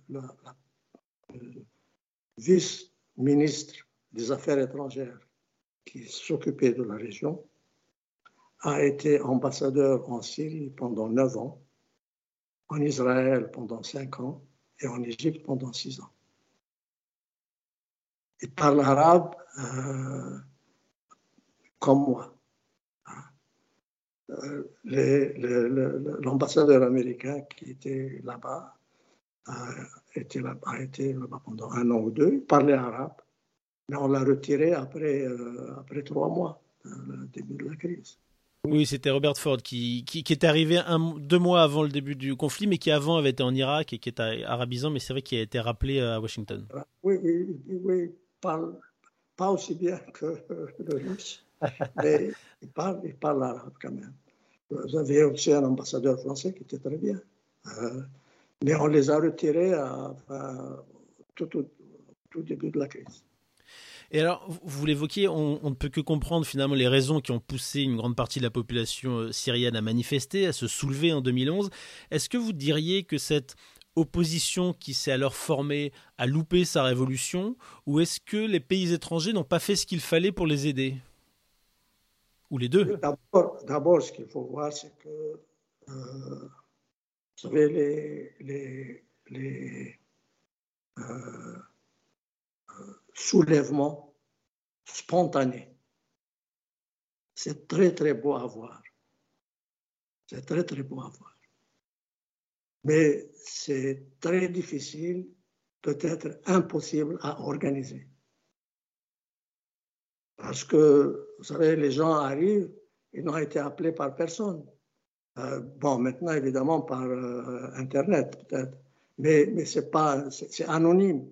vice-ministre des Affaires étrangères qui s'occupait de la région, a été ambassadeur en Syrie pendant neuf ans, en Israël pendant cinq ans et en Égypte pendant six ans. Il parle arabe euh, comme moi. Euh, l'ambassadeur américain qui était là-bas là, a été là-bas pendant un an ou deux, il parlait arabe, mais on l'a retiré après, après trois mois, le début de la crise. Oui, c'était Robert Ford qui, qui, est arrivé un, deux mois avant le début du conflit, mais qui avant avait été en Irak et qui est arabisant, mais c'est vrai qu'il a été rappelé à Washington. Oui, oui, oui, parle pas aussi bien que le russe, mais il parle, il parle quand même. Vous aviez aussi un ambassadeur français qui était très bien. Euh, mais on les a retirés à, tout, tout, début de la crise. Et alors, vous l'évoquiez, on, ne peut que comprendre finalement les raisons qui ont poussé une grande partie de la population euh, syrienne à manifester, à se soulever en 2011. Est-ce que vous diriez que cette opposition qui s'est alors formée a loupé sa révolution, ou est-ce que les pays étrangers n'ont pas fait ce qu'il fallait pour les aider? Ou les deux D'abord, ce qu'il faut voir, c'est que, euh, les, les euh, soulèvements spontanés, c'est très, très beau à voir. C'est très, très beau à voir mais c'est très difficile, peut-être impossible à organiser. Parce que, vous savez, les gens arrivent, ils n'ont été appelés par personne. Euh, bon, maintenant, évidemment, par euh, Internet, peut-être, mais, c'est pas, c'est anonyme.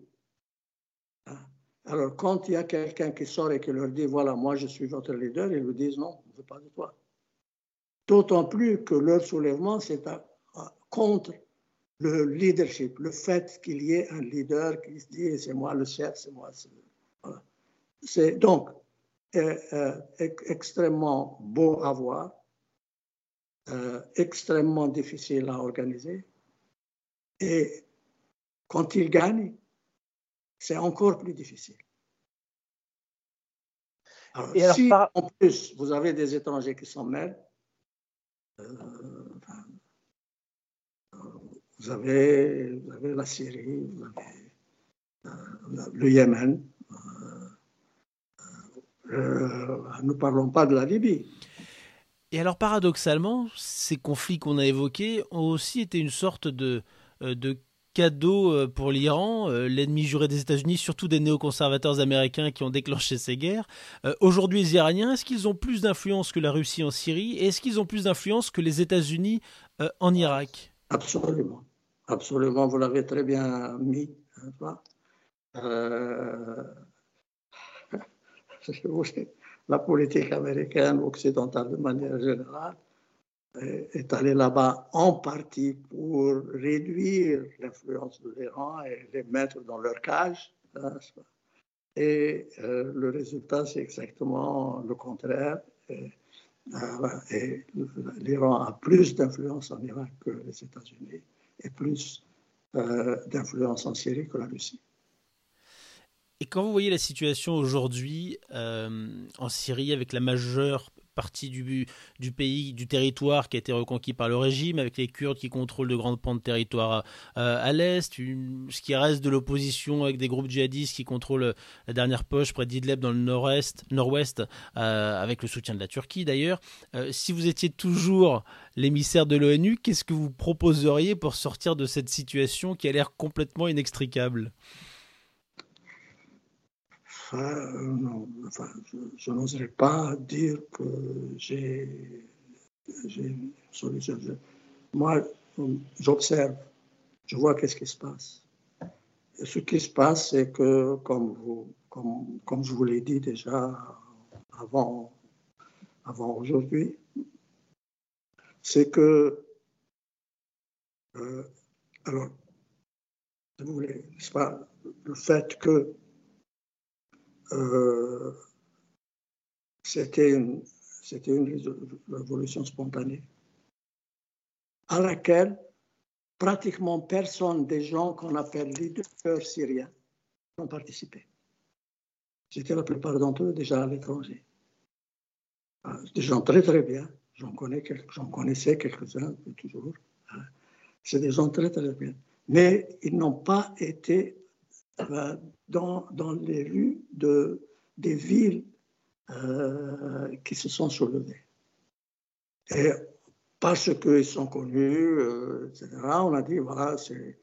Hein? Alors, quand il y a quelqu'un qui sort et qui leur dit, voilà, moi, je suis votre leader, ils lui disent, non, on ne veut pas de toi. D'autant plus que leur soulèvement, c'est contre le leadership, le fait qu'il y ait un leader qui se dit c'est moi le chef, c'est moi. C'est donc euh, euh, extrêmement beau à voir, euh, extrêmement difficile à organiser. Et quand il gagne, c'est encore plus difficile. Alors, si en plus vous avez des étrangers qui s'en mêlent, vous avez, la Syrie, vous avez euh, le Yémen. Euh, euh, nous ne parlons pas de la Libye. Et alors paradoxalement, ces conflits qu'on a évoqués ont aussi été une sorte de, de cadeau pour l'Iran, l'ennemi juré des États-Unis, surtout des néoconservateurs américains qui ont déclenché ces guerres. Aujourd'hui, les Iraniens, est-ce qu'ils ont plus d'influence que la Russie en Syrie? Et est-ce qu'ils ont plus d'influence que les États-Unis en Irak? Absolument. Absolument, vous l'avez très bien mis. Hein, euh, la politique américaine, occidentale de manière générale, est allée là-bas en partie pour réduire l'influence de l'Iran et les mettre dans leur cage. Hein, et euh, le résultat, c'est exactement le contraire. Euh, l'Iran a plus d'influence en Irak que les États-Unis et plus euh, d'influence en Syrie que la Russie. Et quand vous voyez la situation aujourd'hui euh, en Syrie avec la majeure partie du, pays, du territoire qui a été reconquis par le régime, avec les Kurdes qui contrôlent de grandes pans de territoire euh, à l'est, ce qui reste de l'opposition avec des groupes djihadistes qui contrôlent la dernière poche près d'Idleb dans le nord-est, nord-ouest, euh, avec le soutien de la Turquie d'ailleurs. Si vous étiez toujours l'émissaire de l'ONU, qu'est-ce que vous proposeriez pour sortir de cette situation qui a l'air complètement inextricable? Non, enfin, je, n'oserais pas dire que j'ai une solution. moi, j'observe, je vois qu'est-ce qui se passe. Et ce qui se passe, c'est que, comme, vous, comme, comme je vous l'ai dit déjà avant, avant aujourd'hui, c'est que, euh, alors, vous voulez, pas, le fait que euh, c'était une, une révolution spontanée à laquelle pratiquement personne des gens qu'on appelle leaders syriens ont participé. C'était la plupart d'entre eux déjà à l'étranger. Ah, des gens très très bien, j'en j'en connaissais quelques-uns toujours. Hein. C'est des gens très très bien. Mais ils n'ont pas été euh, dans, dans, les rues de, des villes euh, qui se sont soulevées. Et parce qu'ils sont connus, euh, etc., on a dit, voilà, c'est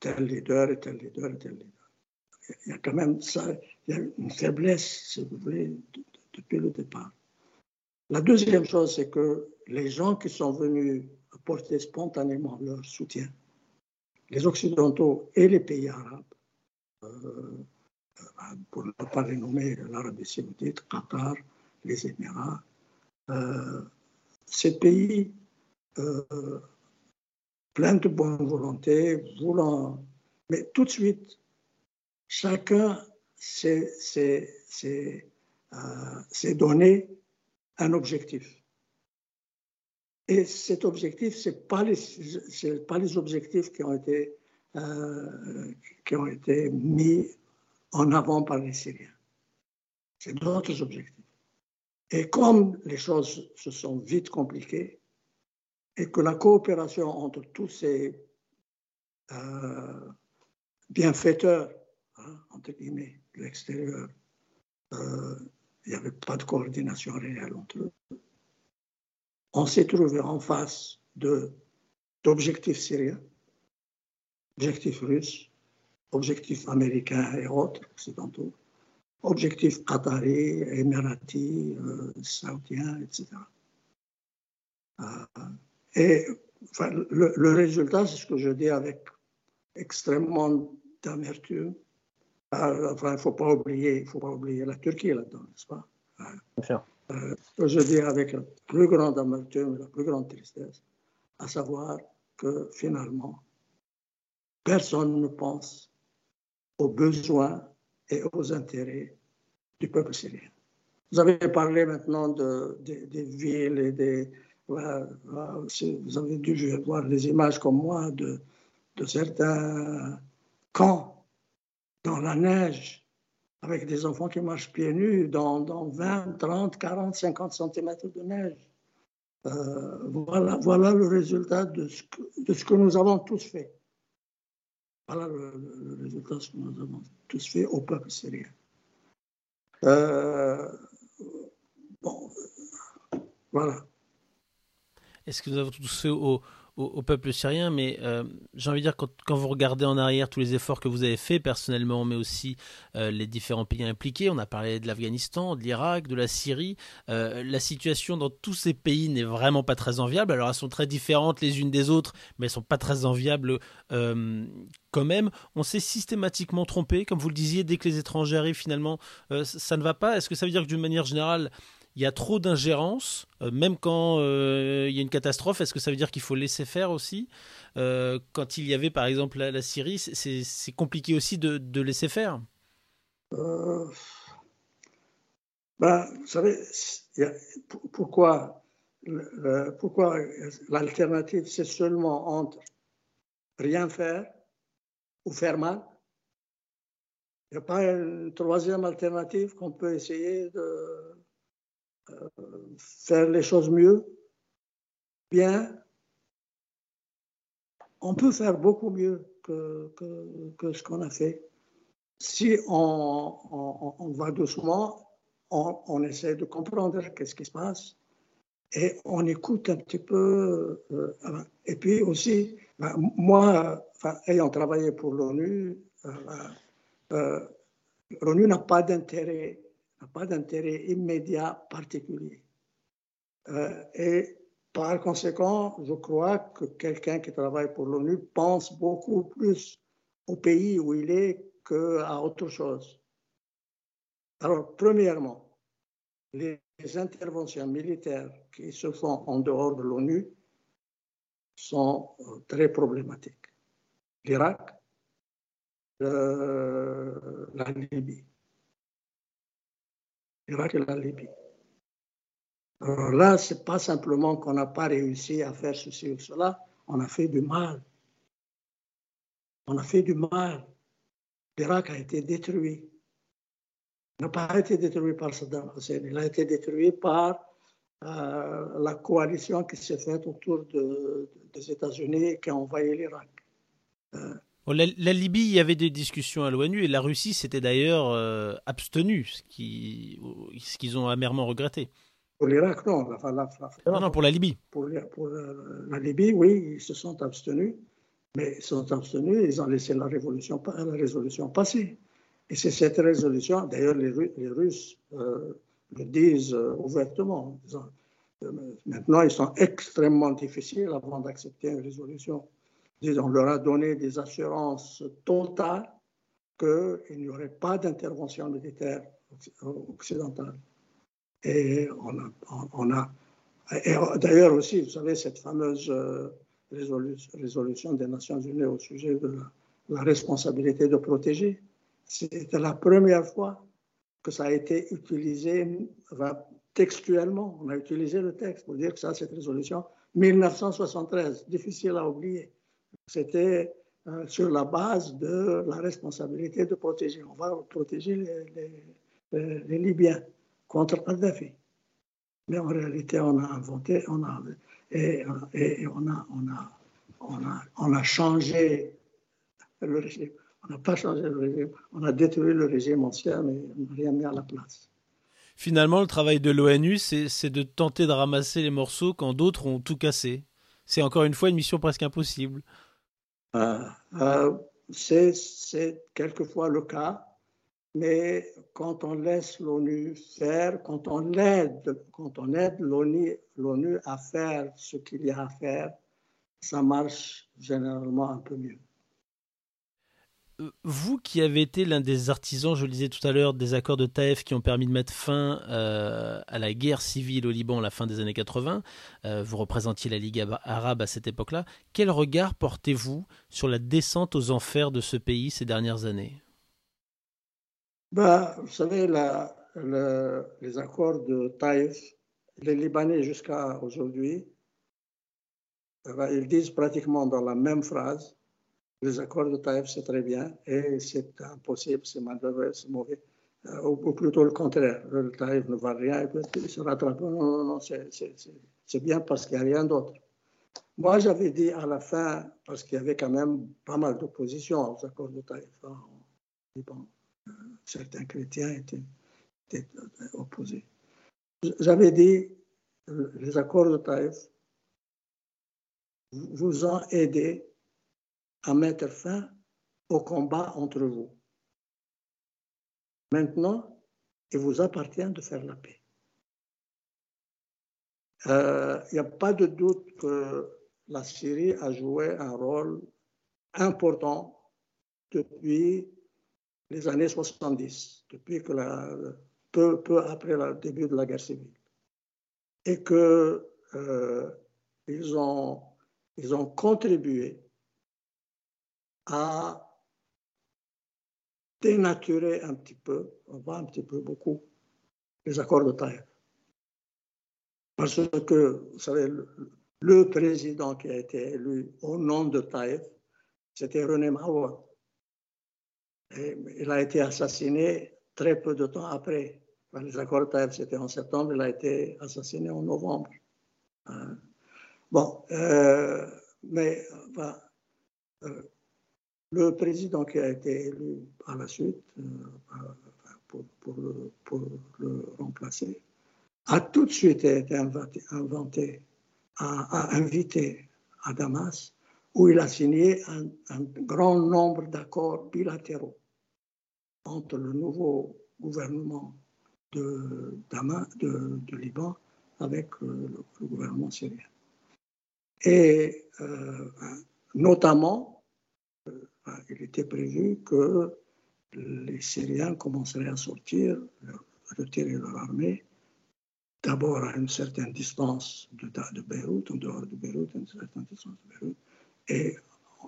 tel leader et tel leader et tel leader. Il y a quand même ça, il y a une faiblesse, si vous voulez, depuis le départ. La deuxième chose, c'est que les gens qui sont venus apporter spontanément leur soutien, les Occidentaux et les pays arabes, euh, pour ne pas les nommer l'Arabie saoudite, Qatar, les Émirats, euh, ces pays euh, pleins de bonne volonté, voulant, mais tout de suite, chacun s'est euh, donné un objectif. Et cet objectif, ce n'est pas, les, objectifs qui ont, été, euh, qui ont été mis en avant par les Syriens. C'est d'autres objectifs. Et comme les choses se sont vite compliquées et que la coopération entre tous ces euh, bienfaiteurs, hein, entre guillemets, de l'extérieur, euh, il n'y avait pas de coordination réelle entre eux. On s'est trouvé en face d'objectifs syriens, objectifs russes, objectifs américains et autres occidentaux, objectifs qatari, émiratis, euh, saoudiens, etc. et euh, le, résultat, c'est ce que je dis avec extrêmement d'amertume. Euh, enfin, il ne faut pas oublier, faut pas oublier la Turquie là-dedans, n'est-ce pas? Euh, je dis avec la plus grande amertume, la plus grande tristesse, à savoir que finalement, personne ne pense aux besoins et aux intérêts du peuple syrien. Vous avez parlé maintenant de, des villes et des... vous avez dû voir des images comme moi de, certains camps dans la neige avec des enfants qui marchent pieds nus dans, dans 20, 30, 40, 50 cm de neige. Euh, voilà, le résultat de ce que nous avons tous fait. Voilà le, résultat ce que nous avons tous fait au peuple syrien. Euh, bon, voilà. Est-ce que nous avons tous fait au, au, peuple syrien, mais euh, j'ai envie de dire, quand, quand, vous regardez en arrière tous les efforts que vous avez faits personnellement, mais aussi euh, les différents pays impliqués, on a parlé de l'Afghanistan, de l'Irak, de la Syrie, euh, la situation dans tous ces pays n'est vraiment pas très enviable. Alors elles sont très différentes les unes des autres, mais elles sont pas très enviables quand même. On s'est systématiquement trompé, comme vous le disiez, dès que les étrangers arrivent finalement, ça ne va pas. Est-ce que ça veut dire que d'une manière générale, il y a trop d'ingérence, euh, même quand euh, il y a une catastrophe. Est-ce que ça veut dire qu'il faut laisser faire aussi? Euh, Quand il y avait par exemple la, Syrie, c'est compliqué aussi de, laisser faire ben, Vous savez, pourquoi, pourquoi l'alternative, c'est seulement entre rien faire ou faire mal? Il n'y a pas une troisième alternative qu'on peut essayer de faire les choses mieux, bien, on peut faire beaucoup mieux que, ce qu'on a fait. Si on, on, va doucement, on, essaie de comprendre qu'est-ce qui se passe et on écoute un petit peu. Euh, et puis aussi, ben, moi, ayant travaillé pour l'ONU, euh, euh, l'ONU n'a pas d'intérêt pas d'intérêt immédiat particulier. Euh, et par conséquent, je crois que quelqu'un qui travaille pour l'ONU pense beaucoup plus au pays où il est qu'à autre chose. Alors, premièrement, les interventions militaires qui se font en dehors de l'ONU sont euh, très problématiques. L'Irak, euh, la Libye l'Irak et la Libye. Alors là, ce n'est pas simplement qu'on n'a pas réussi à faire ceci ou cela, on a fait du mal. On a fait du mal. L'Irak a été détruit. Il n'a pas été détruit par Saddam Hussein, il a été détruit par euh, la coalition qui s'est faite autour des États-Unis qui a envahi l'Irak. Euh, la, Libye, il y avait des discussions à l'ONU et la Russie s'était d'ailleurs euh, abstenue, ce qu'ils ont amèrement regretté. Pour l'Irak, non. non, non, pour la Libye. Pour, la Libye, oui, ils se sont abstenus. Mais ils sont abstenus, ils ont laissé la, révolution, la résolution passer. Et c'est cette résolution, d'ailleurs les, Russes euh, le disent euh, ouvertement. Euh, maintenant, ils sont extrêmement difficiles avant d'accepter une résolution. On leur a donné des assurances totales qu'il n'y aurait pas d'intervention militaire occidentale. Et on a, on a d'ailleurs aussi, vous savez, cette fameuse résolution des Nations Unies au sujet de la, responsabilité de protéger. C'était la première fois que ça a été utilisé textuellement. On a utilisé le texte pour dire que ça, cette résolution 1973, difficile à oublier. C'était euh, sur la base de la responsabilité de protéger. On va protéger les, les Libyens contre Kadhafi. Mais en réalité, on a inventé, on a et, on, a, on, a, on, a, on a changé le régime. On n'a pas changé le régime, on a détruit le régime ancien, mais on n'a rien mis à la place. Finalement, le travail de l'ONU, c'est de tenter de ramasser les morceaux quand d'autres ont tout cassé. C'est encore une fois une mission presque impossible. Euh, euh, c'est quelquefois le cas, mais quand on laisse l'ONU faire, quand on aide, quand on aide l'ONU à faire ce qu'il y a à faire, ça marche généralement un peu mieux. Euh, vous qui avez été l'un des artisans, je le disais tout à l'heure, des accords de Taïf qui ont permis de mettre fin euh, à la guerre civile au Liban à la fin des années 80, euh, vous représentiez la Ligue arabe à cette époque-là, quel regard portez-vous sur la descente aux enfers de ce pays ces dernières années? Bah, vous savez, les accords de Taïf, les Libanais jusqu'à aujourd'hui, ben, ils disent pratiquement dans la même phrase, les accords de Taïf, c'est très bien, et c'est impossible, c'est malheureux, c'est mauvais. Euh, ou, plutôt le contraire, le Taïf ne va rien, et puis il se rattrape. Non, non, non, c'est bien parce qu'il n'y a rien d'autre. Moi, j'avais dit à la fin, parce qu'il y avait quand même pas mal d'opposition aux accords de Taïf hein, Liban certains chrétiens étaient, opposés. J'avais dit, les accords de Taïf vous ont aidé à mettre fin au combat entre vous. Maintenant, il vous appartient de faire la paix. Il euh, n'y a pas de doute que la Syrie a joué un rôle important depuis les années 70, depuis que la, peu, peu après le début de la guerre civile. Et qu'ils euh, ont, ils ont contribué à dénaturer un petit peu, pas un petit peu, beaucoup, les accords de Taïf. Parce que, vous savez, le, président qui a été élu au nom de Taïf, c'était René Mahmoud il a été assassiné très peu de temps après. les accords Taïf, c'était en septembre, il a été assassiné en novembre. Hein. Bon, euh, mais euh, le président qui a été élu par la suite euh, pour, le, remplacer a tout de suite été inventé, invité à Damas où il a signé un, grand nombre d'accords bilatéraux entre le nouveau gouvernement de, Liban avec euh, le, gouvernement syrien. Et euh, notamment, il était prévu que les Syriens commenceraient à sortir, retirer leur armée, d'abord à une certaine distance de, de Beyrouth, en dehors de Beyrouth, à une certaine distance de Beyrouth, et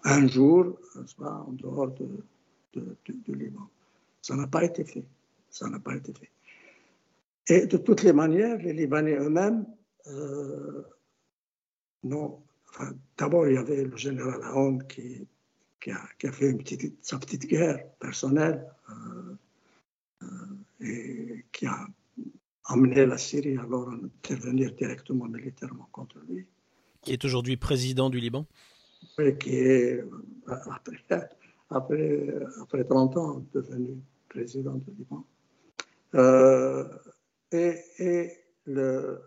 un jour, en dehors de, de, Liban. Ça n'a pas été fait. Ça n'a pas été fait. Et de toutes les manières, les Libanais eux-mêmes, euh, non. D'abord, il y avait le général Aoun qui, qui, a, qui a, fait une petite, sa petite guerre personnelle euh, euh, et qui a amené la Syrie alors à intervenir directement militairement contre lui. Qui est aujourd'hui président du Liban qui est, après, après, après 30 ans, devenu président du Liban. Euh, et, et le,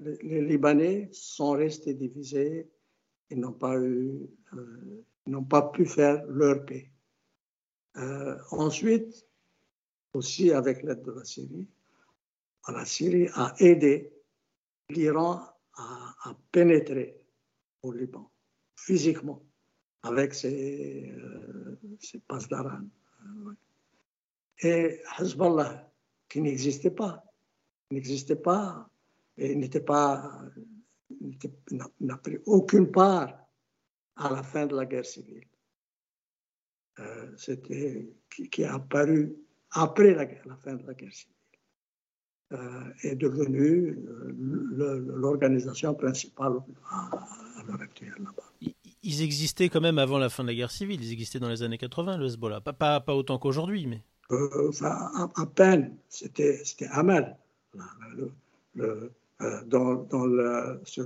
les, Libanais sont restés divisés ils n'ont pas, eu, n'ont pas pu faire leur paix. ensuite, aussi avec l'aide de la Syrie, la Syrie a aidé l'Iran à, pénétrer au Liban, physiquement, avec ses, euh, ses d'Aran. Et Hezbollah, qui n'existait pas, n'existait pas, et n'était pas, n'a pris aucune part à la fin de la guerre civile. Euh, c'était qui, qui, a apparu après la, la fin de la guerre civile. Euh, est devenue euh, l'organisation principale à l'heure actuelle là-bas. Ils existaient quand même avant la fin de la guerre civile, ils existaient dans les années 80, le Hezbollah. Pas, pas, pas autant qu'aujourd'hui, mais. Euh, enfin, à, peine, c'était Amal. Le, le, dans, dans le, si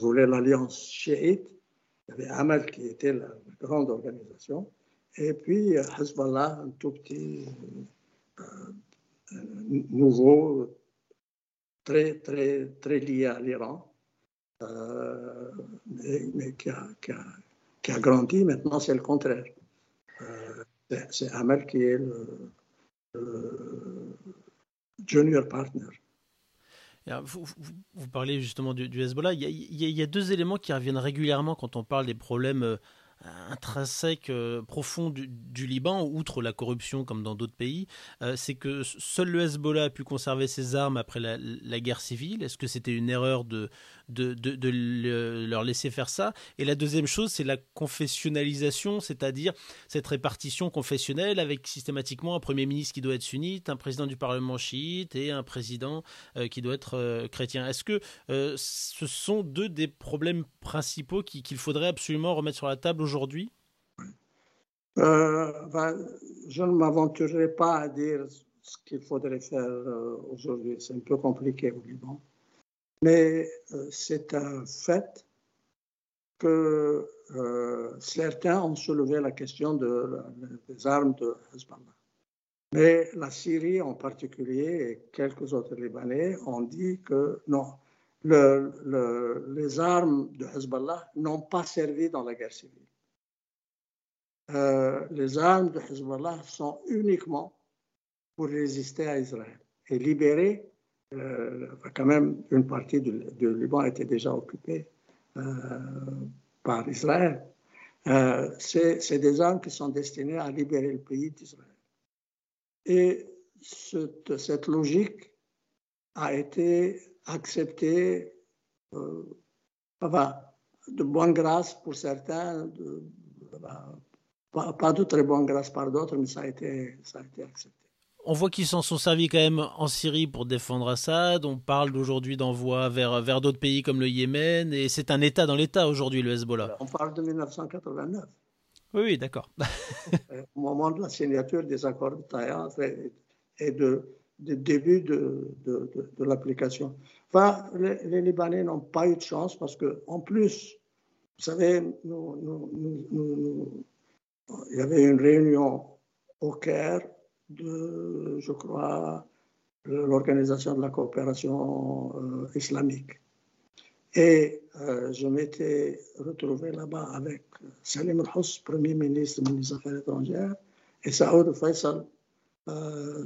vous voulez, l'alliance chiite, il y avait Amal qui était la, grande organisation, et puis Hezbollah, un tout petit nouveau, très, très, très lié à l'Iran, euh, mais, qui, a, qui, a, qui, a, grandi. Maintenant, c'est le contraire. Euh, c'est Amal qui est le, junior partner. Vous, vous, parlez justement du, Hezbollah. Il y, a, il y, a, deux éléments qui reviennent régulièrement quand on parle des problèmes euh, intrinsèque euh, profond du, Liban, outre la corruption comme dans d'autres pays, euh, c'est que seul le Hezbollah a pu conserver ses armes après la, guerre civile. Est-ce que c'était une erreur de, de, de, leur laisser faire ça? Et la deuxième chose, c'est la confessionnalisation, c'est-à-dire cette répartition confessionnelle avec systématiquement un Premier ministre qui doit être sunnite, un président du Parlement chiite et un président euh, qui doit être chrétien. Est-ce que ce sont deux des problèmes principaux qu'il faudrait absolument remettre sur la table aujourd'hui euh, ben, Je ne m'aventurerai pas à dire ce qu'il faudrait faire euh, aujourd'hui. C'est un peu compliqué au Liban. Mais euh, c'est un fait que certains ont soulevé la question de, des armes de Hezbollah. Mais la Syrie en particulier et quelques autres Libanais ont dit que non, le, les armes de Hezbollah n'ont pas servi dans la guerre civile. Euh, les armes de Hezbollah sont uniquement pour résister à Israël et libérer, euh, quand même une partie du, Liban était déjà occupée euh, par Israël. C'est des armes qui sont destinées à libérer le pays d'Israël. Et cette, logique a été acceptée de bonne grâce pour certains, pas, de très bonne grâce par d'autres, mais ça a, été, ça a été accepté. On voit qu'ils s'en sont servis quand même en Syrie pour défendre Assad. On parle d'aujourd'hui d'envoi vers, vers d'autres pays comme le Yémen. Et c'est un État dans l'État aujourd'hui, le Hezbollah. On parle de 1989. Oui, oui, d'accord. Au moment de la signature des accords de Taïwan et de, du début de, de, de, l'application. Enfin, les, les Libanais n'ont pas eu de chance parce que, en plus, vous savez, nous, nous, nous, il y avait une réunion au Caire de, je crois, l'Organisation de la coopération euh, islamique. Et euh, je m'étais retrouvé là-bas avec Salim al-Hous, Premier ministre, ministre des Affaires étrangères, et Saoud Faisal, euh,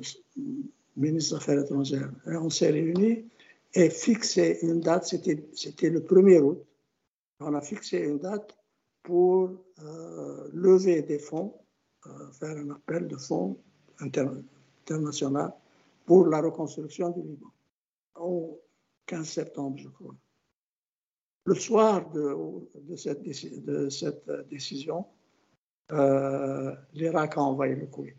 ministre des Affaires étrangères. Et on s'est réunis et fixé une date, c'était le 1er août. On a fixé une date pour euh, lever des fonds, euh, faire un appel de fonds international pour la reconstruction du Liban, au 15 septembre, je crois. Le soir de, cette, décision, euh, l'Irak a envahi le Koweït.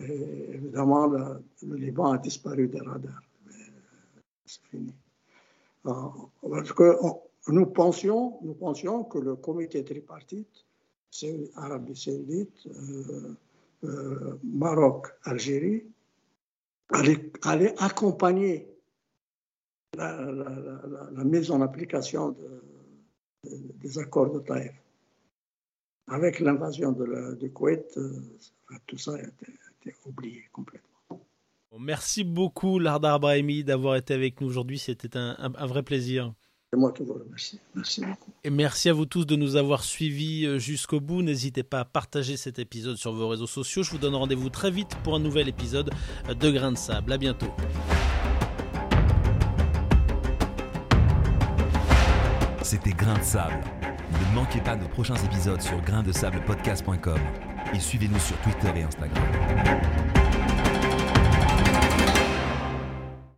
Et évidemment, le, Liban a disparu des radars. C'est fini. parce que nous pensions, nous pensions que le comité tripartite, Arabie Saoudite, euh, euh, Maroc, Algérie, allait, accompagner la, mise en application des accords de Taïf. Avec l'invasion du Koweït, euh, tout ça a été, oublié complètement. Merci beaucoup, Lardar Brahimi, d'avoir été avec nous aujourd'hui. C'était un vrai plaisir. C'est moi qui vous remercie. Merci beaucoup. Et merci à vous tous de nous avoir suivis euh, jusqu'au bout. N'hésitez pas à partager cet épisode sur vos réseaux sociaux. Je vous donne rendez-vous très vite pour un nouvel épisode de Grains de Sable. À bientôt. C'était Grains de Sable. Ne manquez pas nos prochains épisodes sur grainsdesablepodcast.com et suivez-nous sur Twitter et Instagram.